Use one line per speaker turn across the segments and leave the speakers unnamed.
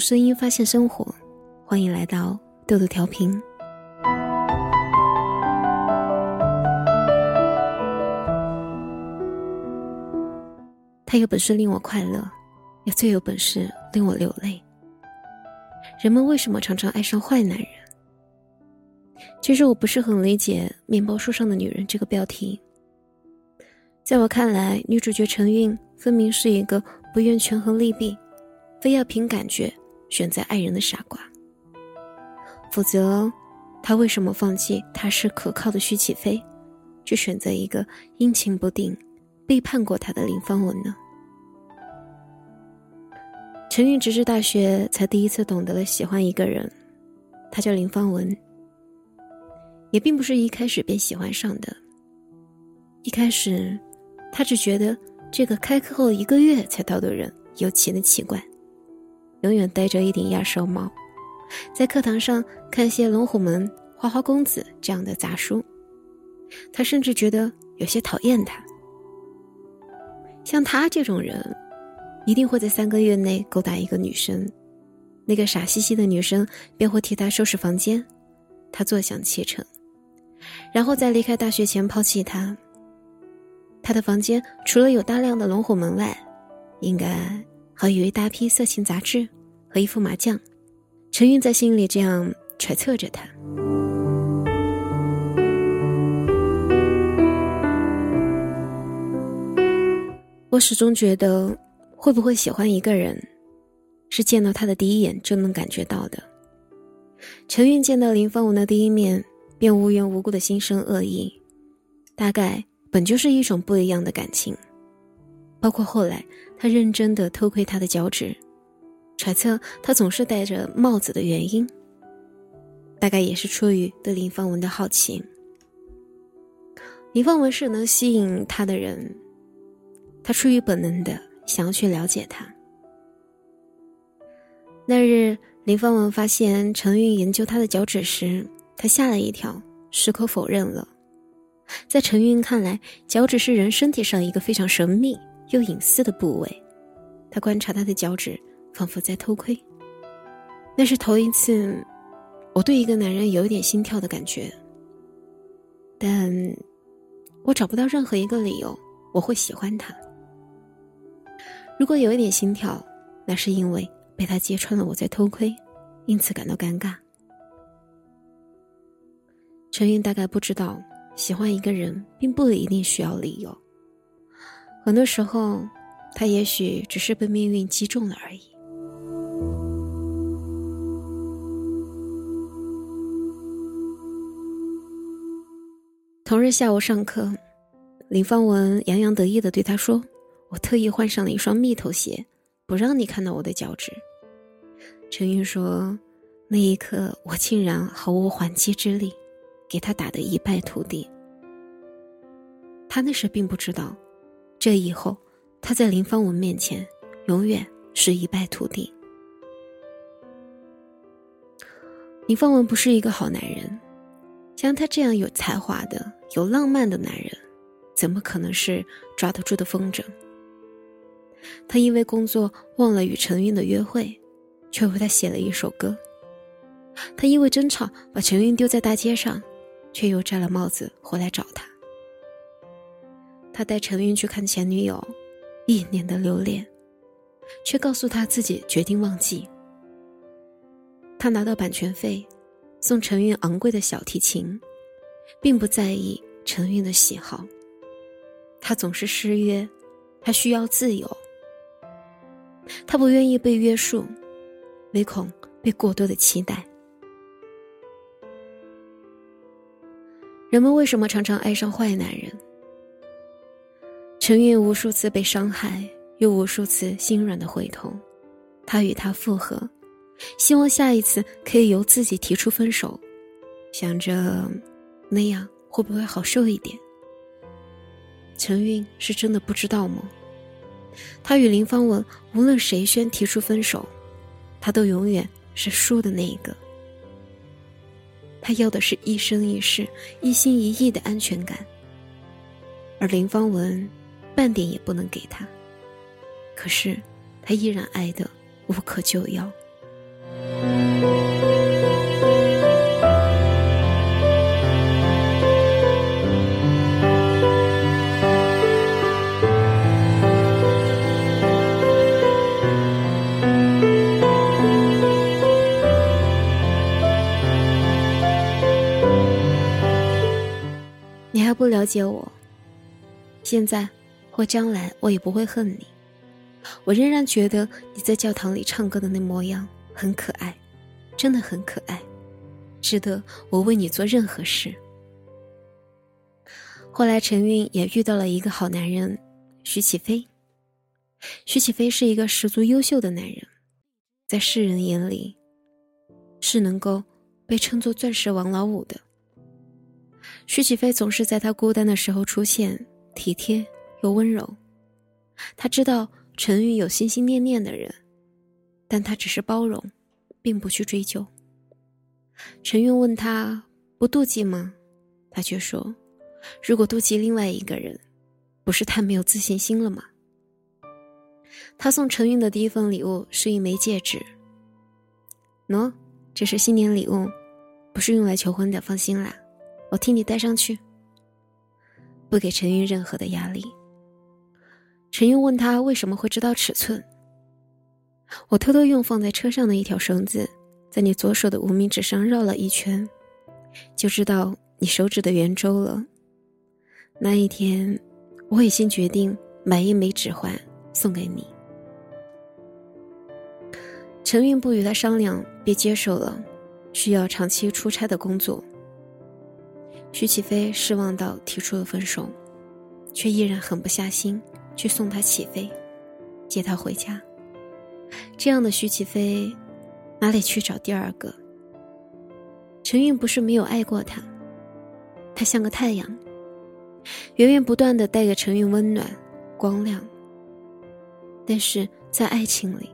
声音发现生活，欢迎来到豆豆调频。他有本事令我快乐，也最有本事令我流泪。人们为什么常常爱上坏男人？其实我不是很理解“面包树上的女人”这个标题。在我看来，女主角陈韵分明是一个不愿权衡利弊，非要凭感觉选择爱人的傻瓜。否则，他为什么放弃踏实可靠的徐启飞，去选择一个阴晴不定？背叛过他的林芳文呢？陈韵直至大学才第一次懂得了喜欢一个人，他叫林芳文。也并不是一开始便喜欢上的。一开始，他只觉得这个开课后一个月才到的人尤其的奇怪，永远戴着一顶鸭舌帽，在课堂上看些《龙虎门》《花花公子》这样的杂书，他甚至觉得有些讨厌他。像他这种人，一定会在三个月内勾搭一个女生，那个傻兮兮的女生便会替他收拾房间，他坐享其成，然后在离开大学前抛弃他。他的房间除了有大量的龙虎门外，应该和有一大批色情杂志和一副麻将。陈韵在心里这样揣测着他。我始终觉得，会不会喜欢一个人，是见到他的第一眼就能感觉到的。陈韵见到林芳文的第一面，便无缘无故的心生恶意，大概本就是一种不一样的感情。包括后来他认真的偷窥他的脚趾，揣测他总是戴着帽子的原因，大概也是出于对林芳文的好奇。林芳文是能吸引他的人。他出于本能的想要去了解他。那日，林芳文发现陈韵研究他的脚趾时，他吓了一跳，矢口否认了。在陈韵看来，脚趾是人身体上一个非常神秘又隐私的部位。他观察他的脚趾，仿佛在偷窥。那是头一次，我对一个男人有一点心跳的感觉。但，我找不到任何一个理由我会喜欢他。如果有一点心跳，那是因为被他揭穿了我在偷窥，因此感到尴尬。陈云大概不知道，喜欢一个人并不一定需要理由，很多时候，他也许只是被命运击中了而已。同日下午上课，林芳文洋洋得意的对他说。我特意换上了一双蜜头鞋，不让你看到我的脚趾。陈云说：“那一刻，我竟然毫无还击之力，给他打得一败涂地。”他那时并不知道，这以后他在林芳文面前永远是一败涂地。林芳文不是一个好男人，像他这样有才华的、有浪漫的男人，怎么可能是抓得住的风筝？他因为工作忘了与陈韵的约会，却为他写了一首歌。他因为争吵把陈韵丢在大街上，却又摘了帽子回来找他。他带陈韵去看前女友，一年的留恋，却告诉他自己决定忘记。他拿到版权费，送陈韵昂贵的小提琴，并不在意陈韵的喜好。他总是失约，他需要自由。他不愿意被约束，唯恐被过多的期待。人们为什么常常爱上坏男人？陈韵无数次被伤害，又无数次心软的回头，他与他复合，希望下一次可以由自己提出分手，想着那样会不会好受一点？陈韵是真的不知道吗？他与林芳文，无论谁先提出分手，他都永远是输的那一个。他要的是一生一世、一心一意的安全感，而林芳文半点也不能给他。可是，他依然爱得无可救药。你还不了解我，现在或将来我也不会恨你。我仍然觉得你在教堂里唱歌的那模样很可爱，真的很可爱，值得我为你做任何事。后来陈韵也遇到了一个好男人，徐启飞。徐启飞是一个十足优秀的男人，在世人眼里，是能够被称作钻石王老五的。徐启飞总是在他孤单的时候出现，体贴又温柔。他知道陈宇有心心念念的人，但他只是包容，并不去追究。陈韵问他不妒忌吗？他却说：“如果妒忌另外一个人，不是太没有自信心了吗？”他送陈韵的第一份礼物是一枚戒指。喏，这是新年礼物，不是用来求婚的，放心啦。我替你戴上去，不给陈韵任何的压力。陈云问他为什么会知道尺寸。我偷偷用放在车上的一条绳子，在你左手的无名指上绕了一圈，就知道你手指的圆周了。那一天，我已经决定买一枚指环送给你。陈韵不与他商量，便接受了需要长期出差的工作。徐启飞失望到提出了分手，却依然狠不下心去送他起飞，接他回家。这样的徐启飞，哪里去找第二个？陈韵不是没有爱过他，他像个太阳，源源不断的带给陈韵温暖、光亮。但是在爱情里，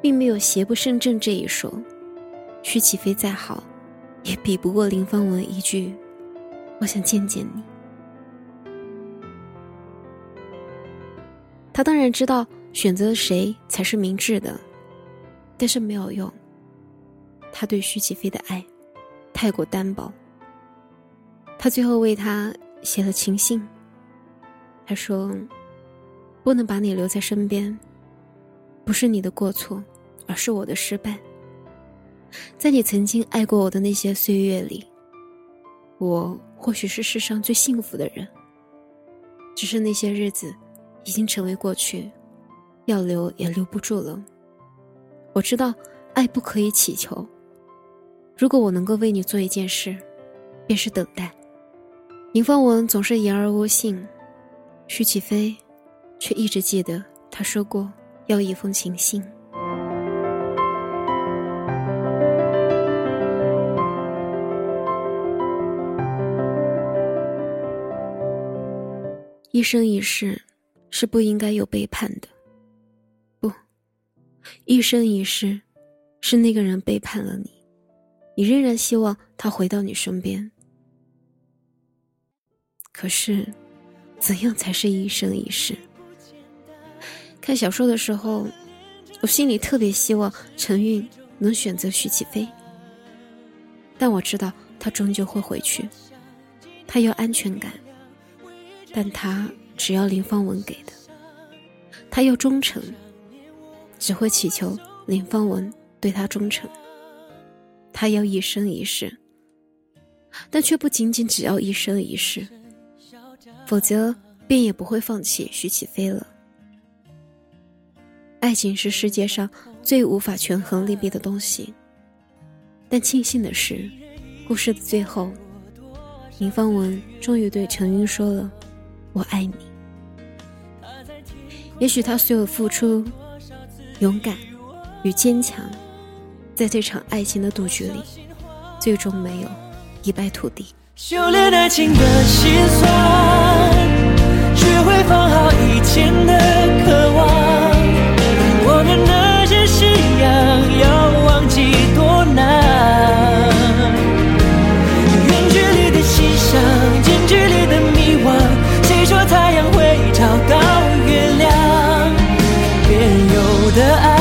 并没有邪不胜正这一说。徐启飞再好，也比不过林芳文一句。我想见见你。他当然知道选择谁才是明智的，但是没有用。他对徐启飞的爱太过单薄。他最后为他写了情信。他说：“不能把你留在身边，不是你的过错，而是我的失败。在你曾经爱过我的那些岁月里，我。”或许是世上最幸福的人，只是那些日子已经成为过去，要留也留不住了。我知道爱不可以乞求，如果我能够为你做一件事，便是等待。林芳文总是言而无信，徐启飞却一直记得他说过要一封情信。一生一世，是不应该有背叛的。不，一生一世，是那个人背叛了你，你仍然希望他回到你身边。可是，怎样才是一生一世？看小说的时候，我心里特别希望陈韵能选择徐启飞，但我知道他终究会回去，他要安全感。但他只要林芳文给的，他要忠诚，只会祈求林芳文对他忠诚。他要一生一世，但却不仅仅只要一生一世，否则便也不会放弃徐启飞了。爱情是世界上最无法权衡利弊的东西，但庆幸的是，故事的最后，林芳文终于对陈云说了。我爱你。也许他所有付出、勇敢与坚强，在这场爱情的赌局里，最终没有一败涂地。
修炼爱情的心酸，学会放好以前的爱，